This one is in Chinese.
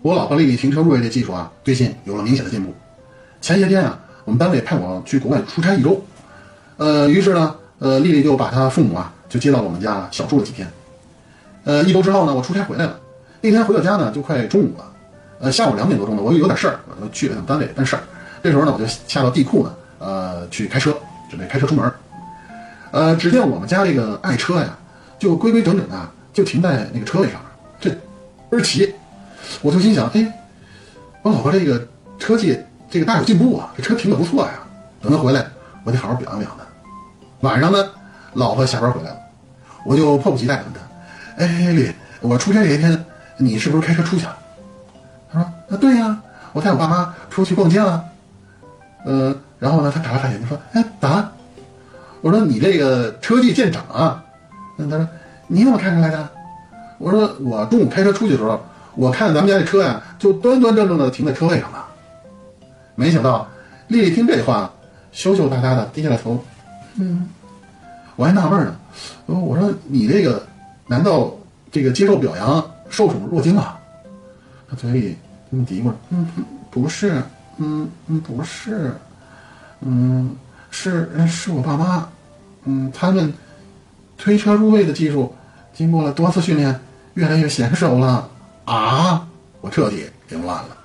我老婆丽丽停车入位这技术啊，最近有了明显的进步。前些天啊，我们单位派我去国外出差一周，呃，于是呢，呃，丽丽就把她父母啊就接到我们家小住了几天。呃，一周之后呢，我出差回来了，那天回到家呢就快中午了，呃，下午两点多钟呢，我有点事儿，我就去了趟单位办事儿。这时候呢，我就下到地库呢，呃，去开车，准备开车出门。呃，只见我们家这个爱车呀，就规规整整的就停在那个车位上，这倍儿齐。我就心想，哎，我老婆这个车技这个大有进步啊，这车停的不错呀。等她回来，我得好好表扬表扬她。晚上呢，老婆下班回来了，我就迫不及待的问她，哎，丽，我出差这些天，你是不是开车出去了？她说，啊，对呀，我带我爸妈出去逛街了。呃，然后呢，她眨了眨眼睛说，哎，咋？我说你这个车技见长啊。嗯，她说你怎么看出来的？我说我中午开车出去的时候。我看咱们家这车呀，就端端正正的停在车位上了。没想到丽丽听这话，羞羞答答的低下了头。嗯，我还纳闷呢，我说你这个难道这个接受表扬受宠若惊啊？她嘴里这么嘀咕着，嗯，不是，嗯嗯，不是，嗯，是是我爸妈，嗯，他们推车入位的技术，经过了多次训练，越来越娴熟了。啊！我彻底凌乱了。